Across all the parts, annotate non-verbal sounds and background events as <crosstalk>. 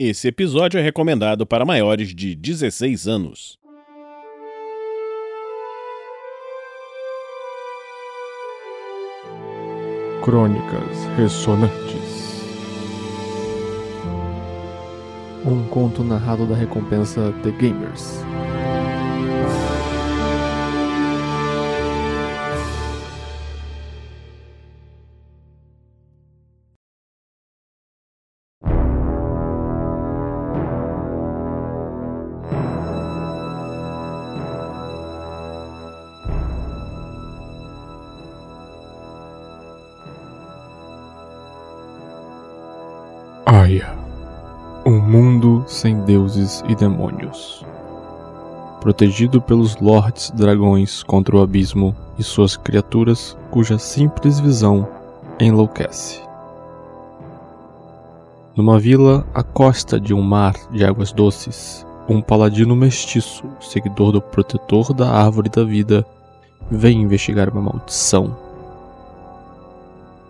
Esse episódio é recomendado para maiores de 16 anos. Crônicas Ressonantes Um conto narrado da recompensa The Gamers. Deuses e demônios. Protegido pelos lords dragões contra o abismo e suas criaturas cuja simples visão enlouquece. Numa vila à costa de um mar de águas doces, um paladino mestiço, seguidor do protetor da árvore da vida, vem investigar uma maldição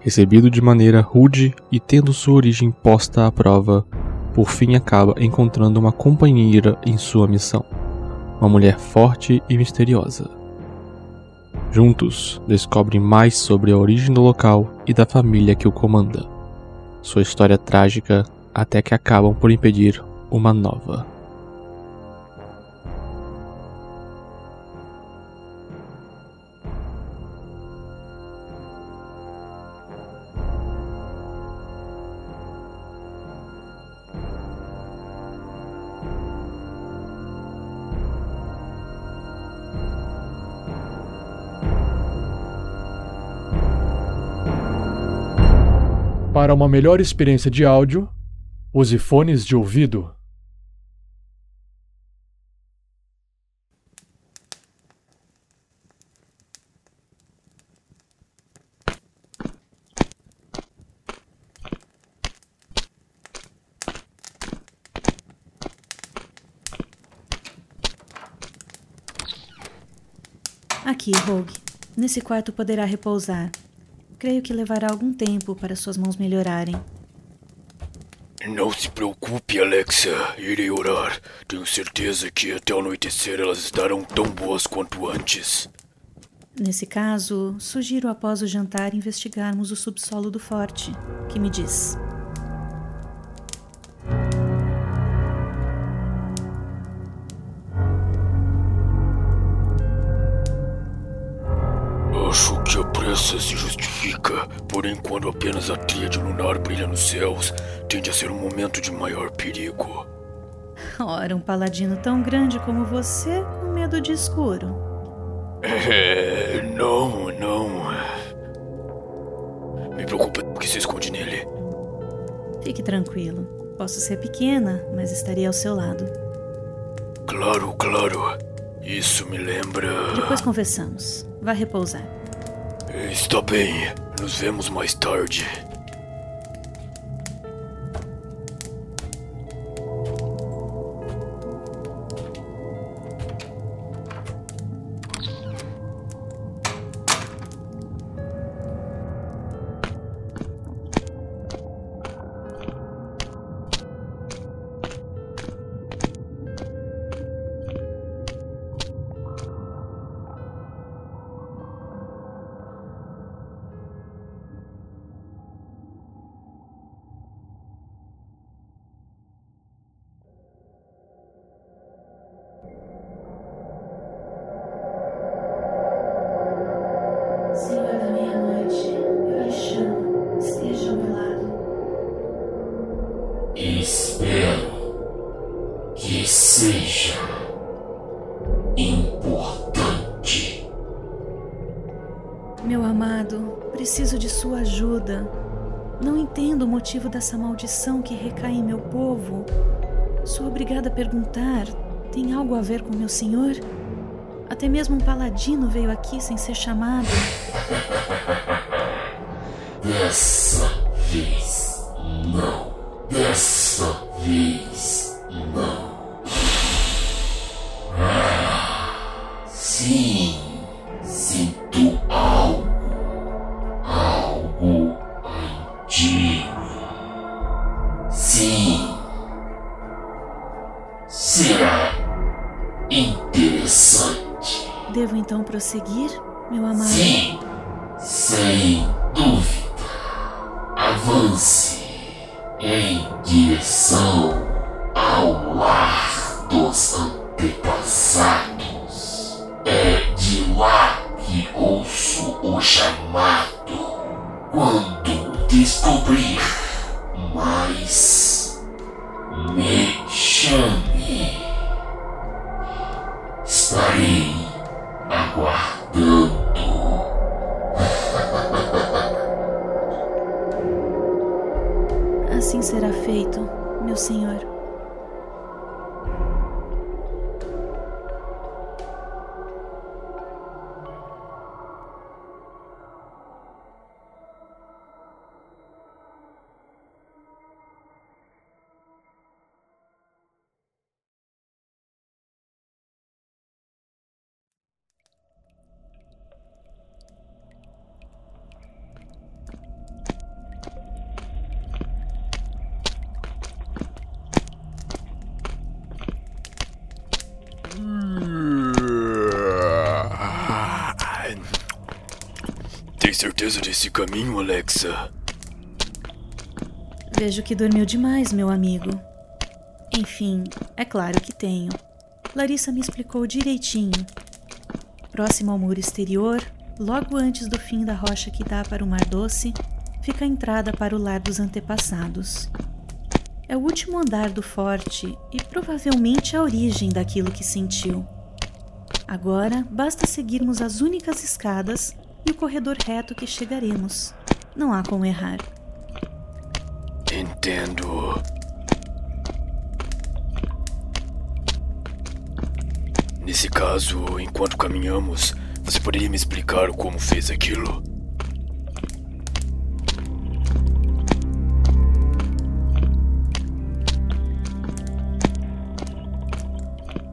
Recebido de maneira rude e tendo sua origem posta à prova, por fim acaba encontrando uma companheira em sua missão, uma mulher forte e misteriosa. Juntos, descobrem mais sobre a origem do local e da família que o comanda. Sua história trágica até que acabam por impedir uma nova. Para uma melhor experiência de áudio, use fones de ouvido. Aqui, Rogue. Nesse quarto poderá repousar. Creio que levará algum tempo para suas mãos melhorarem. Não se preocupe, Alexa. Irei orar. Tenho certeza que até o anoitecer elas estarão tão boas quanto antes. Nesse caso, sugiro após o jantar investigarmos o subsolo do forte. Que me diz? Acho que a pressa se justifica, porém, quando apenas a tríade lunar brilha nos céus, tende a ser um momento de maior perigo. Ora, um paladino tão grande como você com medo de escuro. <laughs> É. Não, não. Me preocupa o que se esconde nele. Fique tranquilo. Posso ser pequena, mas estarei ao seu lado. Claro, claro. Isso me lembra. Depois conversamos. Vá repousar. Está bem. Nos vemos mais tarde. Espero que seja importante. Meu amado, preciso de sua ajuda. Não entendo o motivo dessa maldição que recai em meu povo. Sou obrigada a perguntar: tem algo a ver com meu senhor? Até mesmo um paladino veio aqui sem ser chamado. <laughs> Dessa vez. Dessa Assim será feito, meu senhor. Certeza desse caminho, Alexa? Vejo que dormiu demais, meu amigo. Enfim, é claro que tenho. Larissa me explicou direitinho. Próximo ao muro exterior, logo antes do fim da rocha que dá para o Mar Doce, fica a entrada para o lar dos antepassados. É o último andar do forte e provavelmente a origem daquilo que sentiu. Agora basta seguirmos as únicas escadas e o corredor reto que chegaremos. Não há como errar. Entendo. Nesse caso, enquanto caminhamos, você poderia me explicar como fez aquilo?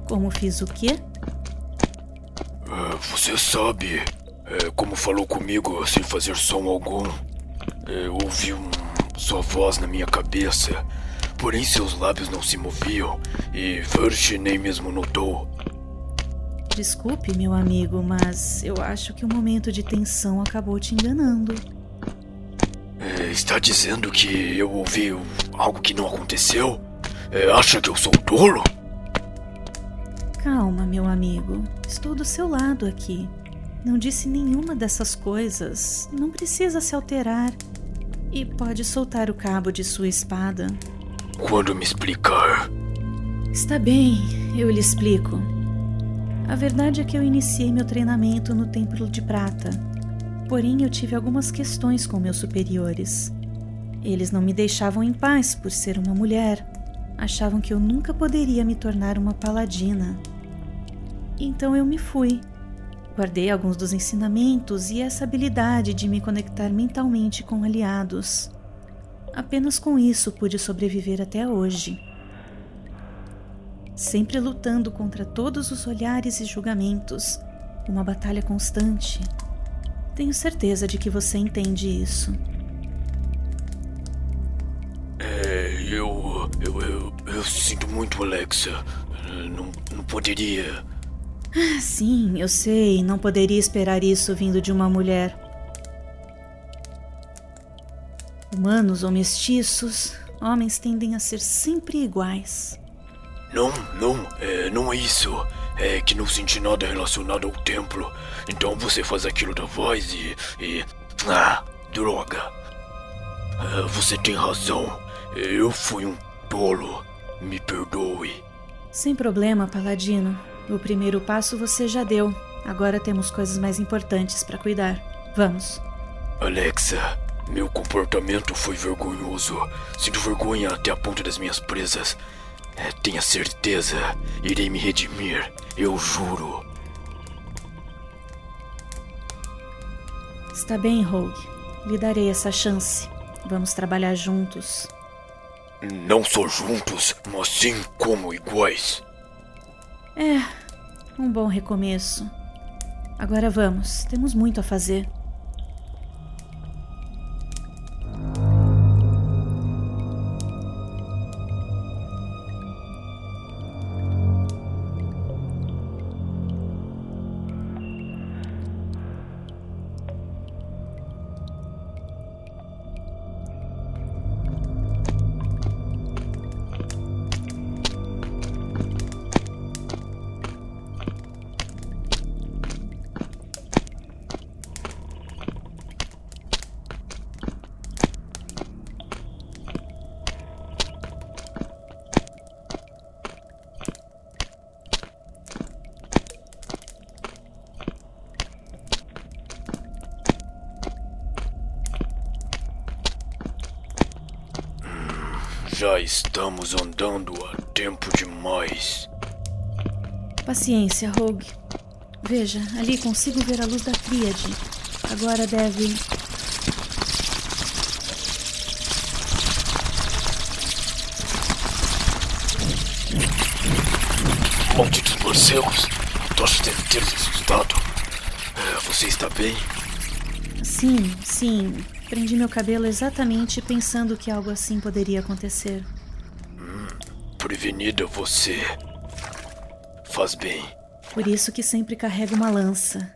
Como fiz o quê? Ah, Você sabe é, como falou comigo sem fazer som algum. É, Eu ouvi um, sua voz na minha cabeça, porém seus lábios não se moviam e Virch nem mesmo notou. Desculpe, meu amigo, mas eu acho que o momento de tensão acabou te enganando. É, está dizendo que eu ouvi algo que não aconteceu? É, acha que eu sou tolo? Calma, meu amigo. Estou do seu lado aqui. Não disse nenhuma dessas coisas. Não precisa se alterar. E pode soltar o cabo de sua espada. Quando me explicar. Está bem, eu lhe explico. A verdade é que eu iniciei meu treinamento no Templo de Prata. Porém, eu tive algumas questões com meus superiores. Eles não me deixavam em paz por ser uma mulher. Achavam que eu nunca poderia me tornar uma paladina. Então eu me fui. Guardei alguns dos ensinamentos e essa habilidade de me conectar mentalmente com aliados. Apenas com isso pude sobreviver até hoje sempre lutando contra todos os olhares e julgamentos, uma batalha constante. Tenho certeza de que você entende isso. É, eu, eu, eu, eu sinto muito, Alexa. Não, não poderia. Ah, sim, eu sei, não poderia esperar isso vindo de uma mulher. Humanos ou mestiços, homens tendem a ser sempre iguais. Não, não, é, não é isso. É que não senti nada relacionado ao templo. Então você faz aquilo da voz e. e. Ah, droga. Ah, você tem razão. Eu fui um tolo. Me perdoe. Sem problema, Paladino. O primeiro passo você já deu. Agora temos coisas mais importantes para cuidar. Vamos. Alexa, meu comportamento foi vergonhoso. Sinto vergonha até a ponta das minhas presas. É, tenha certeza, irei me redimir. Eu juro. Está bem, Rogue. Lhe darei essa chance. Vamos trabalhar juntos. Não só juntos, mas sim como iguais. É, um bom recomeço. Agora vamos, temos muito a fazer. Estamos andando há tempo demais. Paciência, Rogue. Veja, ali consigo ver a luz da tríade. Agora deve. Malditos morcegos! Tocha deve ter se assustado. Você está bem? Sim, sim. Prendi meu cabelo exatamente pensando que algo assim poderia acontecer. Prevenida você. Faz bem. Por isso que sempre carrego uma lança.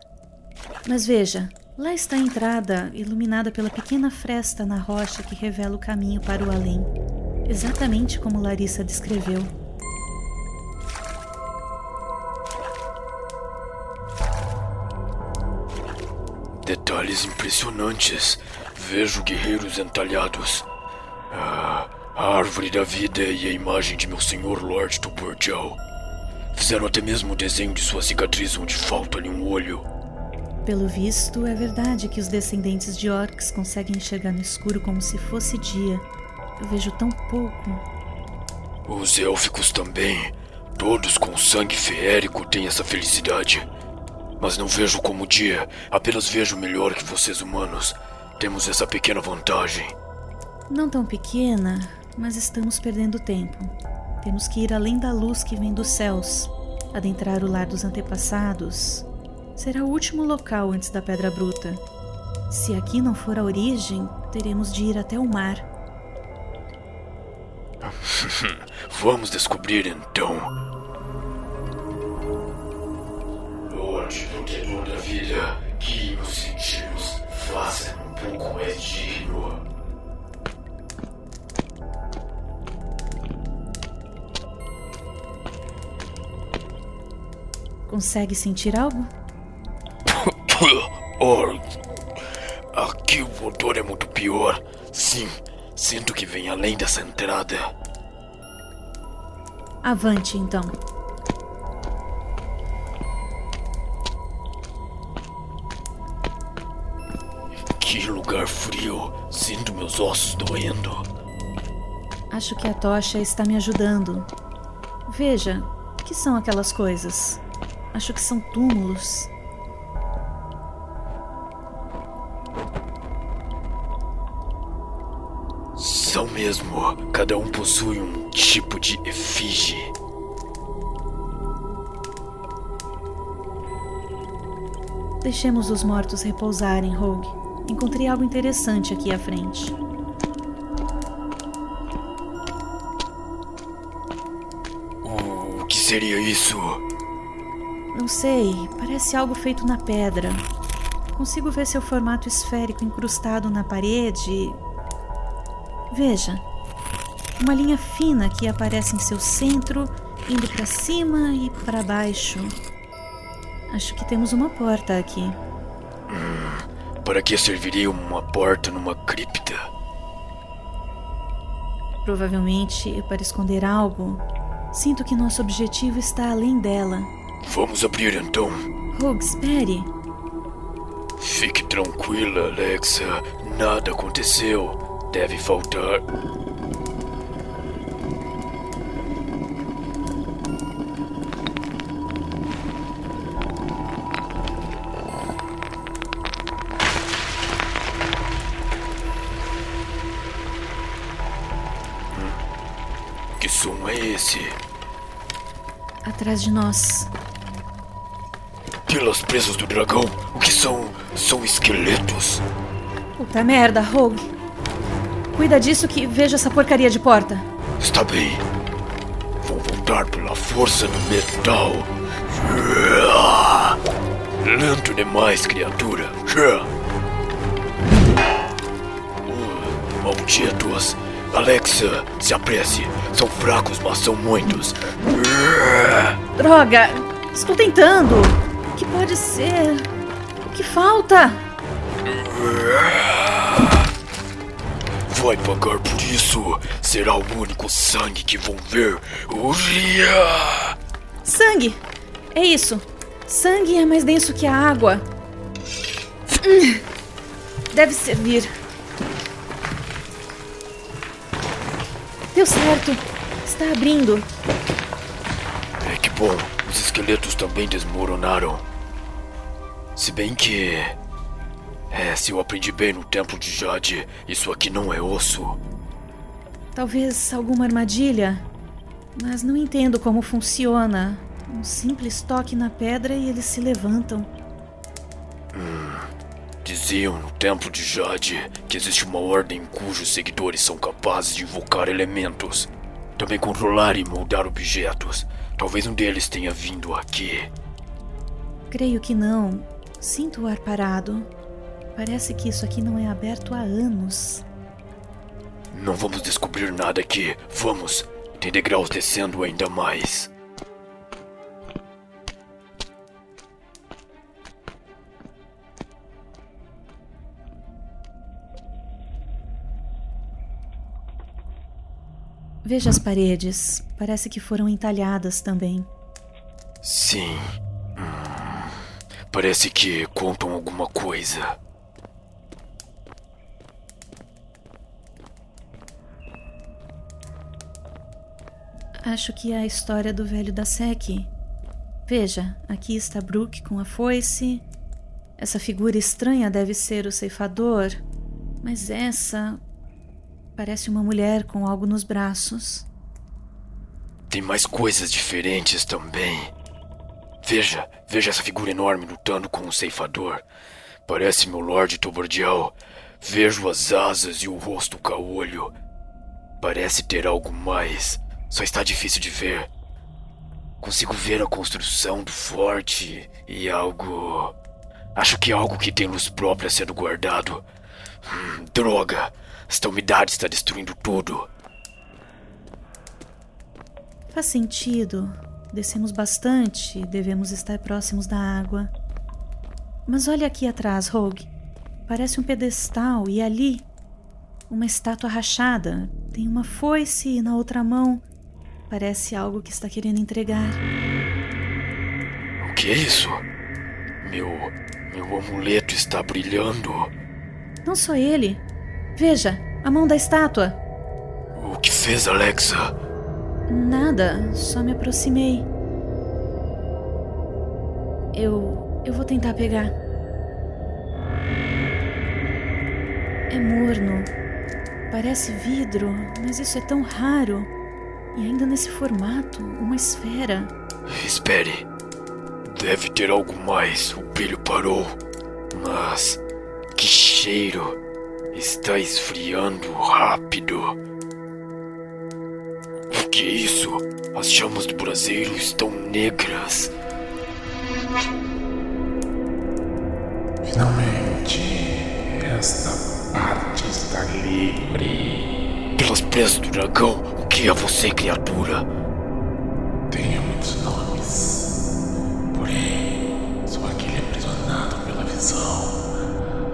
Mas veja, lá está a entrada, iluminada pela pequena fresta na rocha que revela o caminho para o além. Exatamente como Larissa descreveu. Detalhes impressionantes. Vejo guerreiros entalhados. Ah, a árvore da vida e a imagem de meu senhor Lord Tuburjal. Fizeram até mesmo o desenho de sua cicatriz onde falta-lhe um olho. Pelo visto, é verdade que os descendentes de orcs conseguem enxergar no escuro como se fosse dia. Eu vejo tão pouco. Os élficos também. Todos com sangue feérico têm essa felicidade. Mas não vejo como dia, apenas vejo melhor que vocês humanos. Temos essa pequena vantagem. Não tão pequena, mas estamos perdendo tempo. Temos que ir além da luz que vem dos céus, adentrar o lar dos antepassados. Será o último local antes da Pedra Bruta. Se aqui não for a origem, teremos de ir até o mar. <laughs> Vamos descobrir então. Lorde protetor da vida, guie meus sentidos, faça um pouco mais digno. Consegue sentir algo? <coughs> Oh, aqui o odor é muito pior. Sim, sinto que vem além dessa entrada. Avante, então. Que lugar frio. Sinto meus ossos doendo. Acho que a tocha está me ajudando. Veja, o que são aquelas coisas? Acho que são túmulos. São mesmo. Cada um possui um tipo de efígie. Deixemos os mortos repousarem, Rogue. Encontrei algo interessante aqui à frente. O que seria isso? Não sei, parece algo feito na pedra. Consigo ver seu formato esférico incrustado na parede. Veja, uma linha fina que aparece em seu centro, indo para cima e para baixo. Acho que temos uma porta aqui. Para que serviria uma porta numa cripta? Provavelmente para esconder algo. Sinto que nosso objetivo está além dela. Vamos abrir então. Rogue, espere. Fique tranquila, Alexa. Nada aconteceu. Deve faltar. Que som é esse? Atrás de nós. Pelas presas do dragão, o que são? São esqueletos. Puta merda, Rogue. Cuida disso que vejo essa porcaria de porta. Está bem. Vou voltar pela força do metal. Lento demais, criatura. Uh, Malditos. Alexa, se apresse. São fracos, mas são muitos. Droga! Estou tentando! O que pode ser? O que falta? Vai pagar por isso. Será o único sangue que vão ver. Uria! Sangue! É isso. Sangue é mais denso que a água. Deve servir. Deu certo. Está abrindo. É que bom, os esqueletos também desmoronaram. Se bem que. É, se eu aprendi bem no templo de Jade, isso aqui não é osso. Talvez alguma armadilha. Mas não entendo como funciona. Um simples toque na pedra e eles se levantam. Diziam no templo de Jade que existe uma ordem cujos seguidores são capazes de invocar elementos, também controlar e moldar objetos. Talvez um deles tenha vindo aqui. Creio que não. Sinto o ar parado. Parece que isso aqui não é aberto há anos. Não vamos descobrir nada aqui. Vamos. Tem degraus descendo ainda mais. Veja as paredes. Parece que foram entalhadas também. Sim. Parece que contam alguma coisa. Acho que é a história do velho da SEC. Veja, aqui está Brooke com a foice. Essa figura estranha deve ser o ceifador, mas essa parece uma mulher com algo nos braços. Tem mais coisas diferentes também. Veja, veja essa figura enorme lutando com um ceifador. Parece meu Lorde Tobordial. Vejo as asas e o rosto caolho. Parece ter algo mais. Só está difícil de ver. Consigo ver a construção do forte e algo. Acho que é algo que tem luz própria sendo guardado. Hum, droga! Esta umidade está destruindo tudo. Faz sentido. Descemos bastante, devemos estar próximos da água. Mas olha aqui atrás, Rogue. Parece um pedestal e ali uma estátua rachada. Tem uma foice e na outra mão parece algo que está querendo entregar. O que é isso? Meu. Meu amuleto está brilhando. Não só ele. Veja, a mão da estátua. O que fez, Alexa? Nada, só me aproximei. Eu. eu vou tentar pegar. É morno. Parece vidro, mas isso é tão raro. E ainda nesse formato, uma esfera. Espere. Deve ter algo mais. O brilho parou. Mas. Que cheiro! Está esfriando rápido. Que é isso? As chamas do braseiro estão negras. Finalmente, esta parte está livre. Pelas presas do dragão, o que é você, criatura? Tenho muitos nomes, porém sou aquele aprisionado pela visão,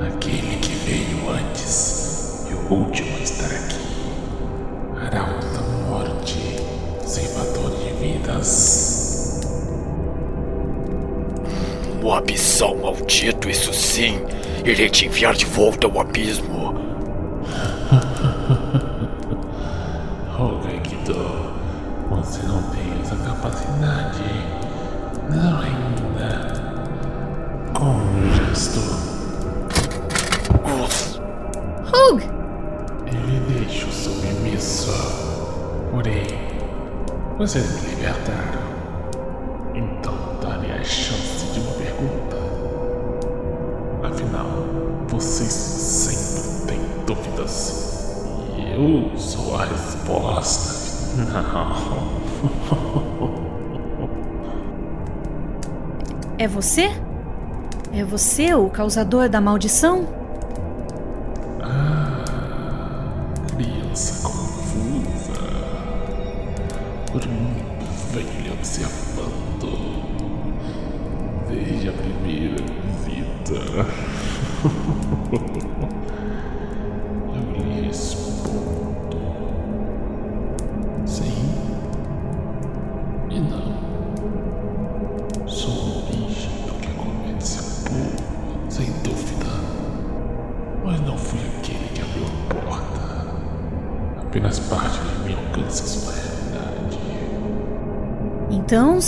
aquele que veio antes e o último O abissal maldito, isso sim. Irei te enviar de volta ao abismo. <laughs> Olga Guido, você não tem essa capacidade. Não ainda. Com um gesto, Rogue! eu lhe deixo submisso. Porém, vocês me libertaram. Então dá-me a chance dúvidas. E eu sou a resposta. Não. <laughs> É você? É você o causador da maldição?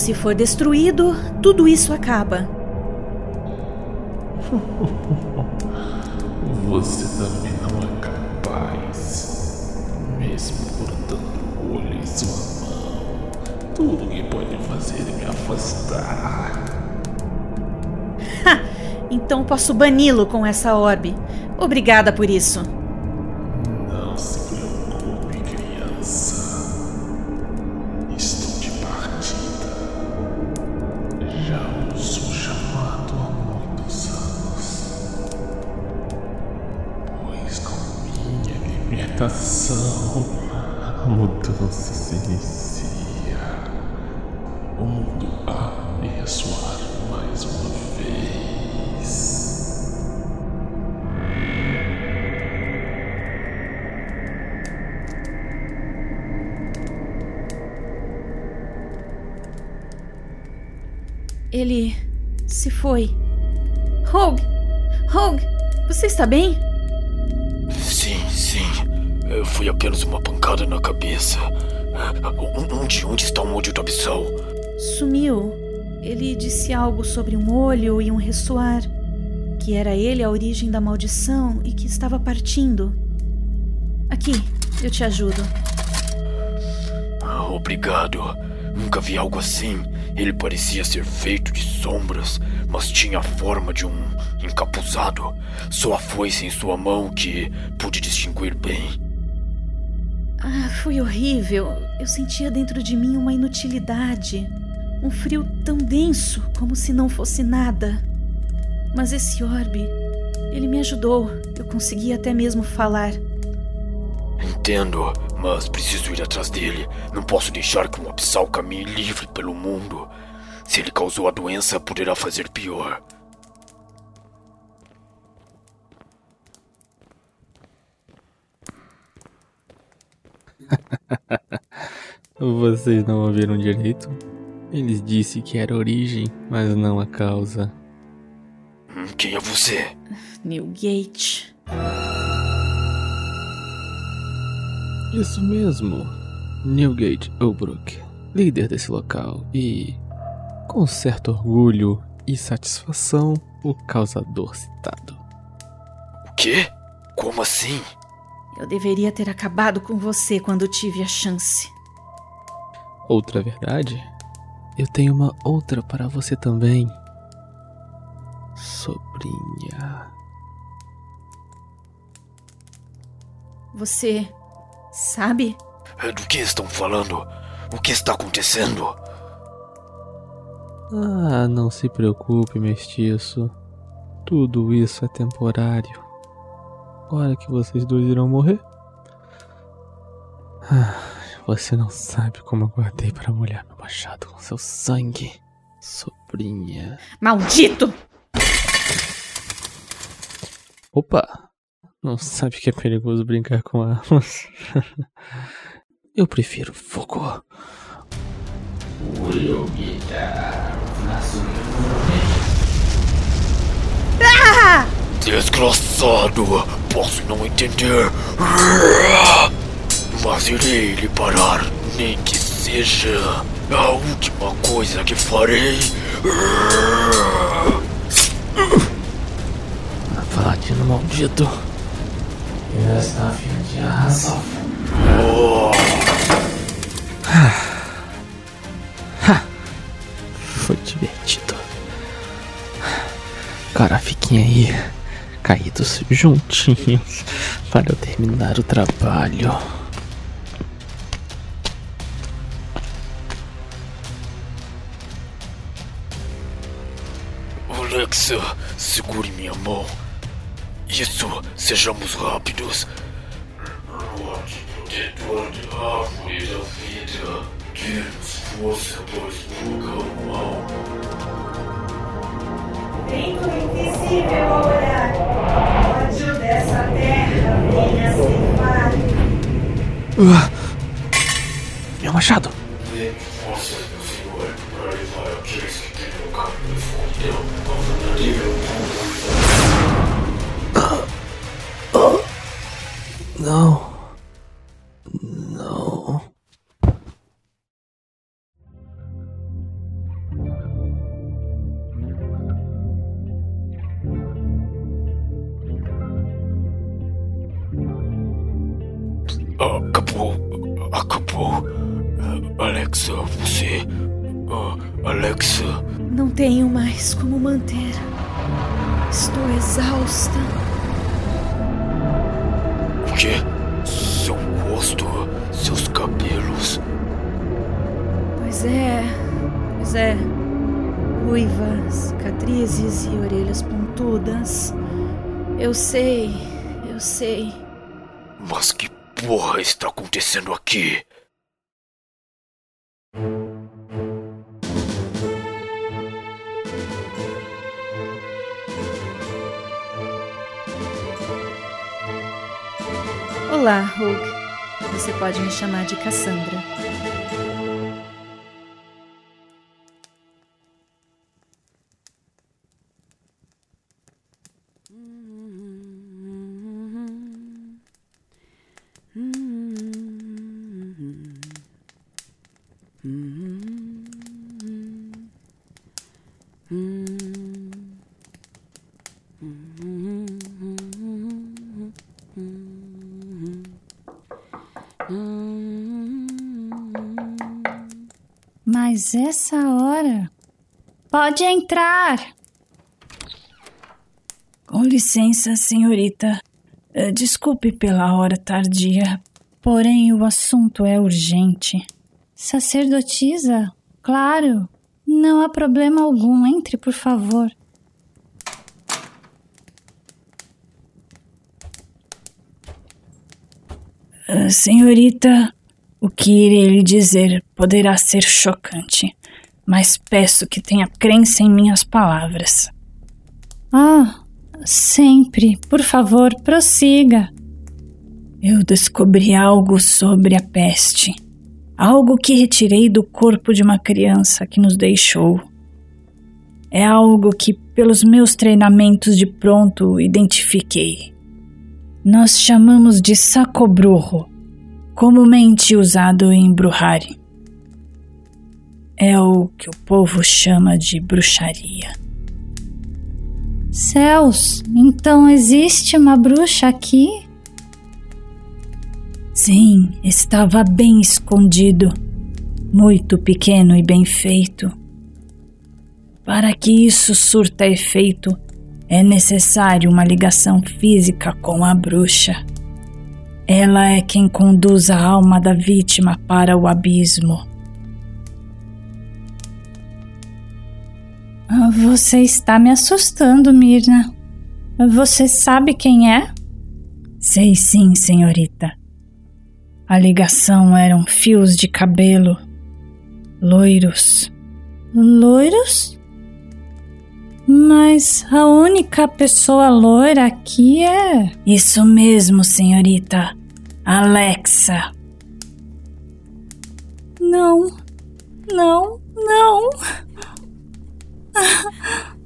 Se for destruído, tudo isso acaba. Você também não é capaz, mesmo cortando o olho em sua mão. Tudo que pode fazer é me afastar. Então posso bani-lo com essa orbe. Obrigada por isso. Ele se foi. Rogue! Rogue! Você está bem? Sim, sim. Foi apenas uma pancada na cabeça. Onde, onde está o molho do abissal? Sumiu. Ele disse algo sobre um olho e um ressoar. Que era ele a origem da maldição e que estava partindo. Aqui, eu te ajudo. Ah, Obrigado. Nunca vi algo assim. Ele parecia ser feito de sombras, mas tinha a forma de um encapuzado. Só a foice em sua mão que pude distinguir bem. Ah, foi horrível. Eu sentia dentro de mim uma inutilidade. Um frio tão denso, como se não fosse nada. Mas esse orbe, ele me ajudou. Eu consegui até mesmo falar. Entendo, mas preciso ir atrás dele. Não posso deixar que um abissal caminhe livre pelo mundo. Se ele causou a doença, poderá fazer pior. <laughs> Vocês não ouviram direito? Eles disse que era a origem, mas não a causa. Hum, Quem é você? Newgate. Isso mesmo. Newgate Ulbrook, líder desse local e, com certo orgulho e satisfação, o causador citado. O quê? Como assim? Eu deveria ter acabado com você quando tive a chance. Outra verdade? Eu tenho uma outra para você também. Sobrinha. Você sabe? É, Do que estão falando? O que está acontecendo? Ah, não se preocupe, mestiço. Tudo isso é temporário. Hora que vocês dois irão morrer. Ah, você não sabe como eu guardei para molhar meu machado com seu sangue, sobrinha. Maldito! Opa! Não sabe que é perigoso brincar com armas? <laughs> eu prefiro fogo. Desgraçado! Posso não entender. Mas irei lhe parar, nem que seja a última coisa que farei. Paladino maldito. Esta fim de arrasar. Foi divertido. Cara, fiquem aí, caídos juntinhos, para eu terminar o trabalho. Alexa, segure minha mão. Isso, sejamos rápidos. Da árvore da vida, dê-nos força o mal. Vento invisível olhar. Ódio dessa terra venha ceifar. Meu machado! Não. Eu sei, eu sei. Mas que porra está acontecendo aqui? Olá, Rogue. Você pode me chamar de Cassandra. Mas essa hora. Pode entrar! Com licença, senhorita. Eh, Desculpe pela hora tardia, porém o assunto é urgente. Sacerdotisa? Claro. Não há problema algum. Entre, por favor. Ah, senhorita, o que irei lhe dizer poderá ser chocante, mas peço que tenha crença em minhas palavras. Ah, sempre. Por favor, prossiga. Eu descobri algo sobre a peste. Algo que retirei do corpo de uma criança que nos deixou. É algo que, pelos meus treinamentos de pronto, identifiquei. Nós chamamos de sacobrurro, comumente usado em Bruhari. É o que o povo chama de bruxaria. Céus, então existe uma bruxa aqui? Sim, estava bem escondido, muito pequeno e bem feito. Para que isso surta efeito, é necessário uma ligação física com a bruxa. Ela é quem conduz a alma da vítima para o abismo. Ah, Você está me assustando, Mirna. Você sabe quem é? Sei sim, senhorita. A ligação eram fios de cabelo, loiros. Loiros? Mas a única pessoa loira aqui é. Isso mesmo, senhorita. Alexa. Não, não, não. <laughs>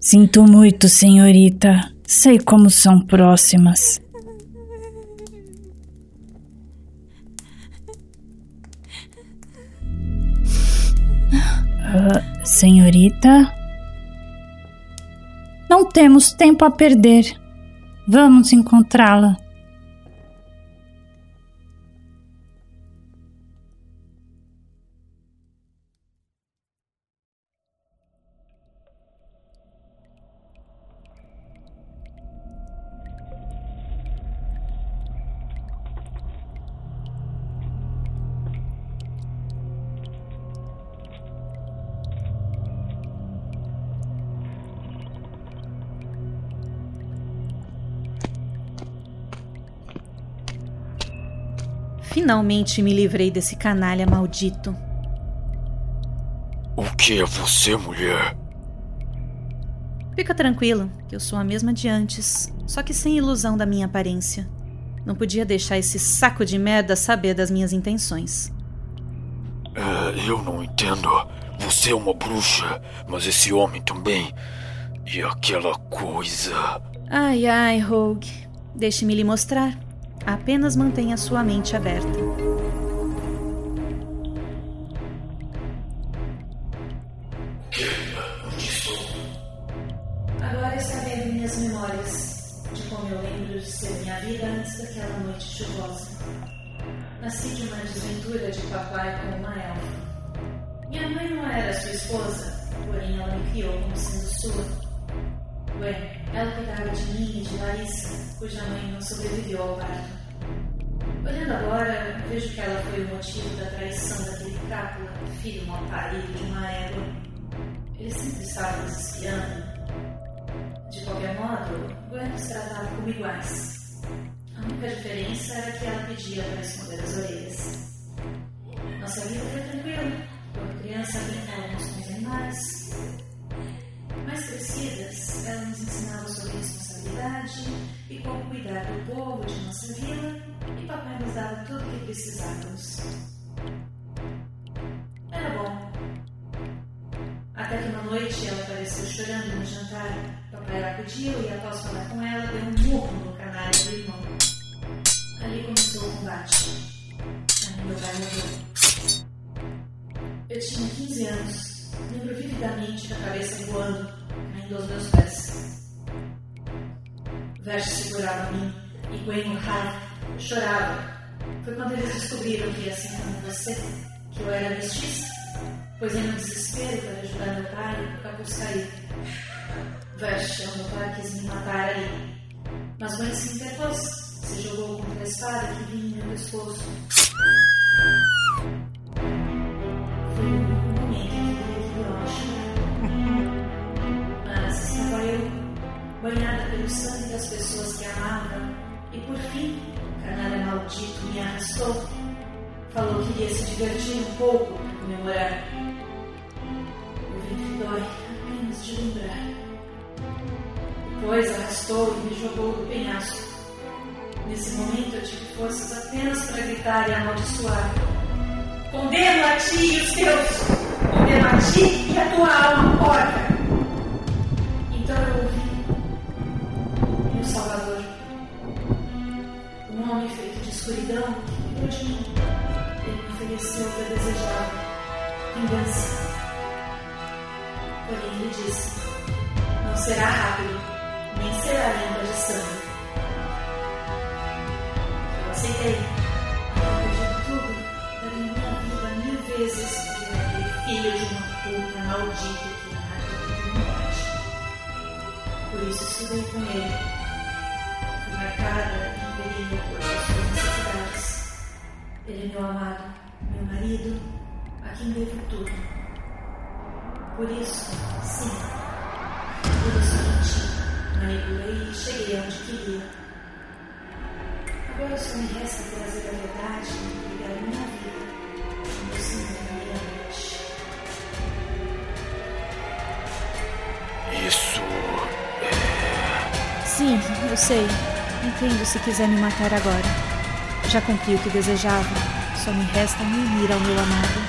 Sinto muito, senhorita. Sei como são próximas. Ah, senhorita? Não temos tempo a perder. Vamos encontrá-la. Finalmente me livrei desse canalha maldito. O que é você, mulher? Fica tranquilo, que eu sou a mesma de antes, só que sem ilusão da minha aparência. Não podia deixar esse saco de merda saber das minhas intenções. É, eu não entendo. Você é uma bruxa, mas esse homem também. E aquela coisa. Ai, ai, Rogue. Deixe-me lhe mostrar. Apenas mantenha sua mente aberta. Agora está vendo minhas memórias de como eu lembro de ser minha vida antes Nasci de uma desventura de papai com uma elfa. Minha mãe não era sua esposa, porém ela me criou como sendo sua. Ué, ela cuidava de mim e de Larissa, cuja mãe não sobreviveu ao parto. Olhando agora, vejo que ela foi o motivo da traição daquele cápula, filho mal parido de uma égua. Ele sempre estava nos espiando. De qualquer modo, Gwen nos tratava como iguais. A única diferença era que ela pedia para esconder as orelhas. Nossa vida foi tranquila. Quando criança, brincávamos com os animais. Mais crescidas, ela nos ensinava sobre responsabilidade e como cuidar do povo de nossa vila, e papai nos dava tudo o que precisávamos. Era bom. Até que uma noite ela apareceu chorando no jantar. Papai acudiu e, após falar com ela, deu um murro no canário do irmão. Ali começou o combate. Aí meu pai morreu. Eu tinha 15 anos. Lembro vividamente da cabeça voando, caindo aos meus pés. Verge segurava mim e Gwen no raiva chorava. Foi quando eles descobriram que, assim como você, que eu era mestiça. Pois em meu desespero para ajudar meu pai, o capuz caiu. Verge, meu pai, quis me matar ali. Mas Gwen se interpôs, se jogou contra a espada que vinha em meu pescoço. Um pouco para comemorar. O ventre dói apenas de lembrar. Depois arrastou e me jogou do penhasco. Nesse momento eu tive forças apenas para gritar e amaldiçoar. Condeno a ti e os teus! Condeno a ti e a tua alma porca! Então eu ouvi meu Salvador. Um homem feito de escuridão que cuidou de mim. Que eu desejava: vingança. Porém, ele disse: Não será rápido, nem será limpa de sangue. Eu aceitei. Depois de tudo, daria minha vida mil vezes por aquele filho de uma puta maldita que nada me bate. Por isso estudei com ele. Fui marcada e envelhei por suas. Ele é meu amado, meu marido, a quem devo tudo. Por isso, sim, por isso menti, manipulei e cheguei onde queria. Agora só me resta trazer a verdade e ligar minha vida meu Senhor meia-noite. Isso. Sim, eu sei. Entendo se quiser me matar agora. Já cumpri o que desejava. Só me resta me unir ao meu amado.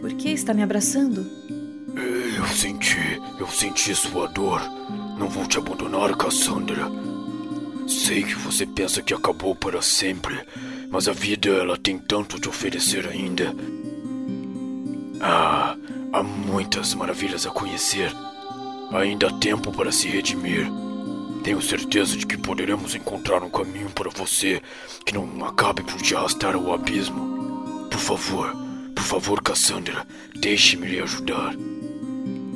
Por que está me abraçando? Eu senti, eu senti sua dor. Não vou te abandonar, Cassandra. Sei que você pensa que acabou para sempre, mas a vida ela tem tanto te oferecer ainda. Ah, há muitas maravilhas a conhecer. Ainda há tempo para se redimir. Tenho certeza de que poderemos encontrar um caminho para você que não acabe por te arrastar ao abismo. Por favor, por favor, Cassandra, deixe-me lhe ajudar.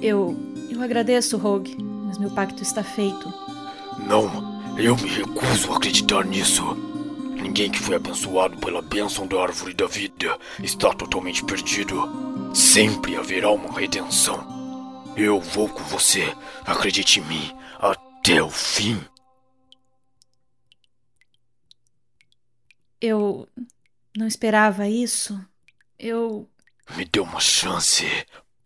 Eu. Eu agradeço, Rogue, mas meu pacto está feito. Não, eu me recuso a acreditar nisso. Ninguém que foi abençoado pela bênção da árvore da vida está totalmente perdido. Sempre haverá uma redenção. Eu vou com você, acredite em mim, até o fim. Eu. Não esperava isso. Eu. Me dê uma chance,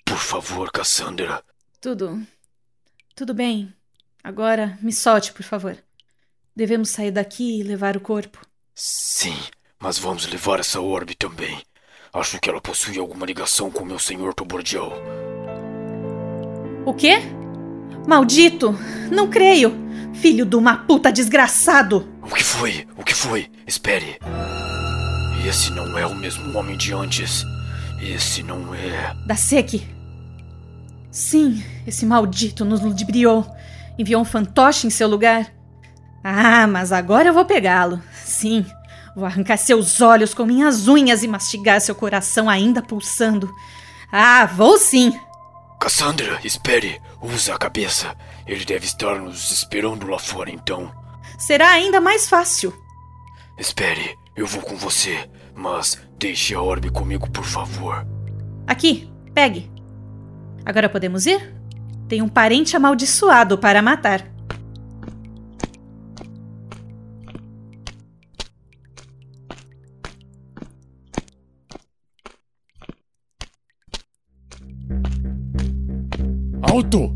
por favor, Cassandra. Tudo. Tudo bem. Agora, me solte, por favor. Devemos sair daqui e levar o corpo. Sim, mas vamos levar essa orbe também. Acho que ela possui alguma ligação com o meu senhor Tobordial. O quê? Maldito! Não creio! Filho de uma puta desgraçado! O que foi? O que foi? Espere. Esse não é o mesmo homem de antes. esse não é. Da Seki. Sim, esse maldito nos ludibriou. Enviou um fantoche em seu lugar. Ah, mas agora eu vou pegá-lo. Sim, vou arrancar seus olhos com minhas unhas e mastigar seu coração ainda pulsando. Ah, vou sim! Cassandra, espere! Usa a cabeça. Ele deve estar nos esperando lá fora então. Será ainda mais fácil. Espere, eu vou com você, mas deixe a orbe comigo, por favor. Aqui, pegue. Agora podemos ir? Tem um parente amaldiçoado para matar. Alto!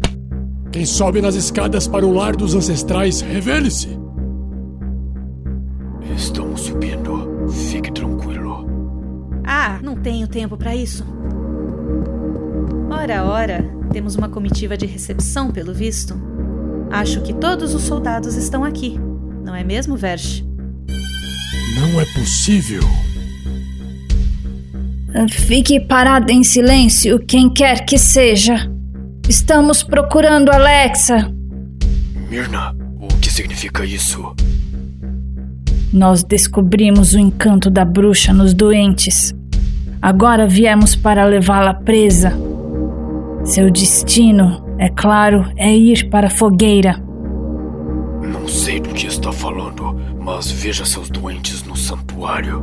Quem sobe nas escadas para o lar dos ancestrais, revele-se! Estamos subindo. Fique tranquilo. Ah, não tenho tempo para isso. Ora, ora, temos uma comitiva de recepção, pelo visto. Acho que todos os soldados estão aqui, não é mesmo, Verge? Não é possível. Fique parado em silêncio, quem quer que seja. Estamos procurando Alexa. Mirna, o que significa isso? Nós descobrimos o encanto da bruxa nos doentes. Agora viemos para levá-la presa. Seu destino, é claro, é ir para a fogueira. Não sei do que está falando, mas veja seus doentes no santuário.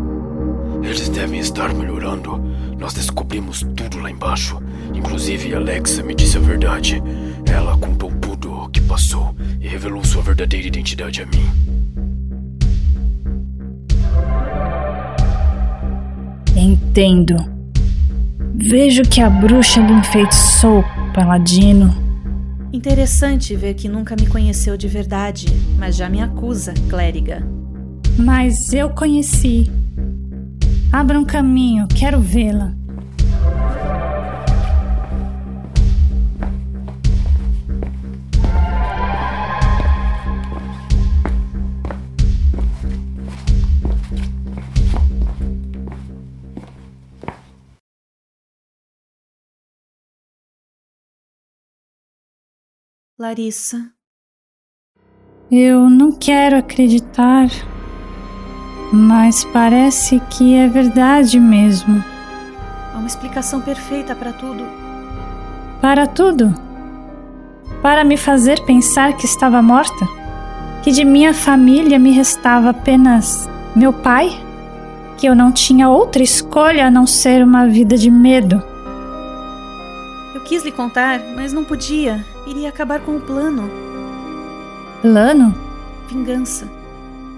Eles devem estar melhorando. Nós descobrimos tudo lá embaixo. Inclusive, Alexa me disse a verdade. Ela contou tudo o que passou e revelou sua verdadeira identidade a mim. Entendo. Vejo que a bruxa lhe enfeitiçou o paladino. Interessante ver que nunca me conheceu de verdade, mas já me acusa, clériga. Mas eu conheci. Abra um caminho, quero vê-la. Larissa. Eu não quero acreditar, mas parece que é verdade mesmo. Há uma explicação perfeita para tudo. Para tudo? Para me fazer pensar que estava morta? Que de minha família me restava apenas meu pai? Que eu não tinha outra escolha a não ser uma vida de medo? Eu quis lhe contar, mas não podia. Iria acabar com o plano. Plano? Vingança.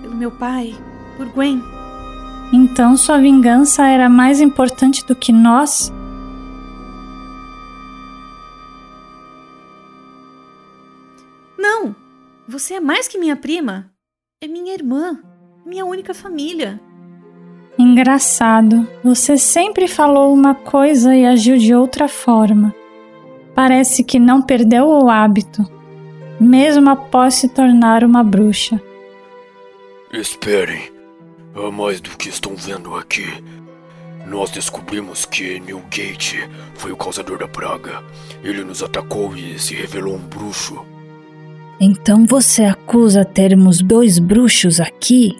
Pelo meu pai. Por Gwen. Então sua vingança era mais importante do que nós? Não! Você é mais que minha prima. É minha irmã. Minha única família. Engraçado. Você sempre falou uma coisa e agiu de outra forma. Parece que não perdeu o hábito, mesmo após se tornar uma bruxa. Esperem. Há mais do que estão vendo aqui. Nós descobrimos que Newgate foi o causador da praga. Ele nos atacou e se revelou um bruxo. Então você acusa termos dois bruxos aqui?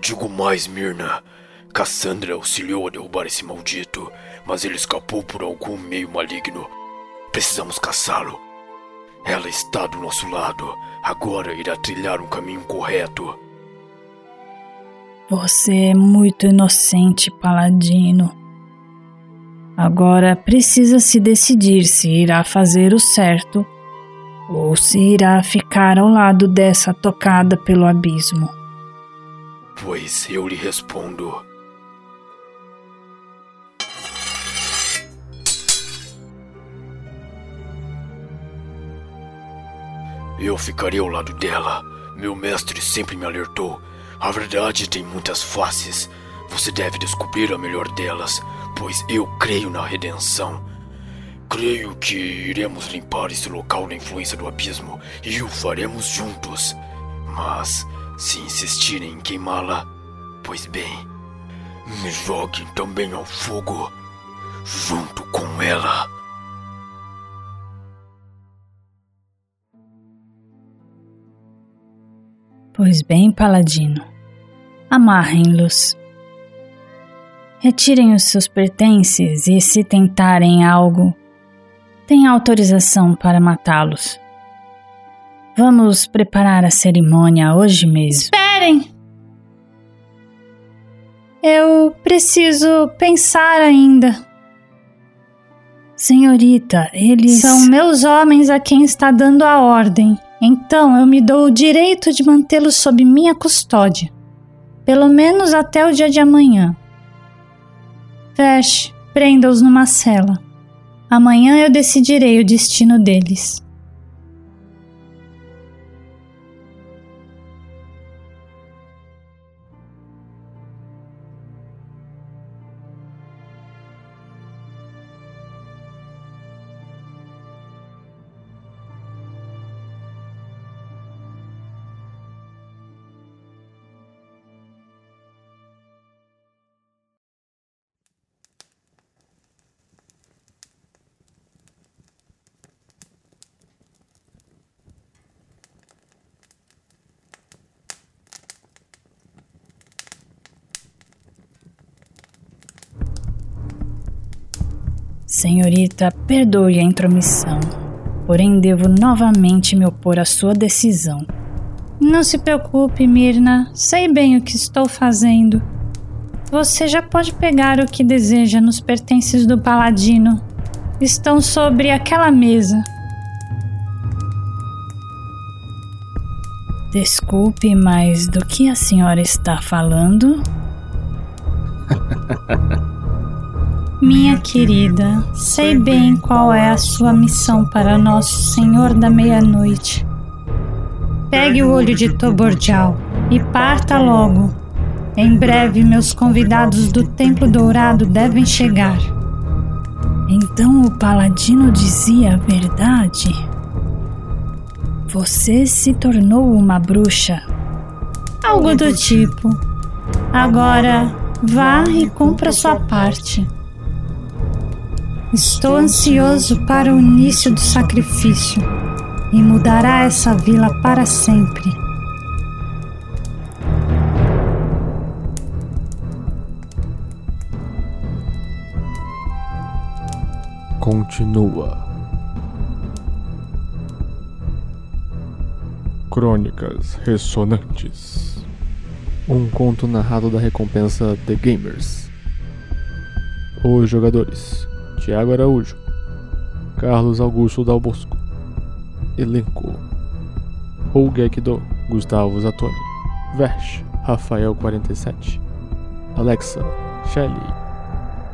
Digo mais, Mirna. Cassandra auxiliou a derrubar esse maldito, mas ele escapou por algum meio maligno. Precisamos caçá-lo. Ela está do nosso lado. Agora irá trilhar um caminho correto. Você é muito inocente, Paladino. Agora precisa se decidir se irá fazer o certo ou se irá ficar ao lado dessa tocada pelo abismo. Pois eu lhe respondo. Eu ficarei ao lado dela. Meu mestre sempre me alertou. A verdade tem muitas faces. Você deve descobrir a melhor delas, pois eu creio na redenção. Creio que iremos limpar esse local da influência do abismo e o faremos juntos. Mas, se insistirem em queimá-la, pois bem, me joguem também ao fogo. junto com Pois bem, paladino, amarrem-los. Retirem os seus pertences e, se tentarem algo, têm autorização para matá-los. Vamos preparar a cerimônia hoje mesmo. Esperem! Eu preciso pensar ainda. Senhorita, eles. São meus homens a quem está dando a ordem. Então eu me dou o direito de mantê-los sob minha custódia. Pelo menos até o dia de amanhã. Feche, prenda-os numa cela. Amanhã eu decidirei o destino deles. Senhorita, perdoe a intromissão, porém devo novamente me opor à sua decisão. Não se preocupe, Mirna. Sei bem o que estou fazendo. Você já pode pegar o que deseja nos pertences do paladino. Estão sobre aquela mesa. Desculpe, mas do que a senhora está falando? <laughs> Minha querida, sei bem qual é a sua missão para nosso Senhor da Meia-Noite. Pegue o olho de Toborjal e parta logo. Em breve, meus convidados do Templo Dourado devem chegar. Então o paladino dizia a verdade? Você se tornou uma bruxa? Algo do tipo. Agora, vá e cumpra sua parte. Estou ansioso para o início do sacrifício e mudará essa vila para sempre. Continua. Crônicas Ressonantes. Um conto narrado da recompensa The Gamers. Os jogadores Tiago Araújo, Carlos Augusto Dal Bosco, Elenco, Rougekdo, Gustavo Zatoni, Versh, Rafael 47, Alexa, Shelly,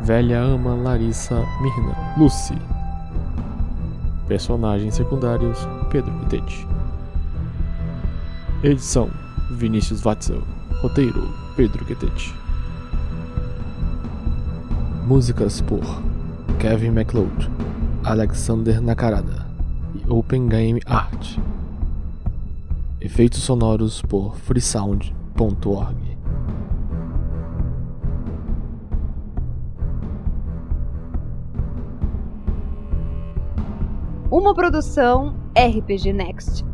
Velha Ama Larissa Mirna, Lucy. Personagens secundários. Pedro Mitete. Edição. Vinícius Watzel. Roteiro. Pedro Quetete. Músicas por Kevin MacLeod, Alexander Nakarada e Open Game Art. Efeitos sonoros por freesound.org. Uma produção RPG Next.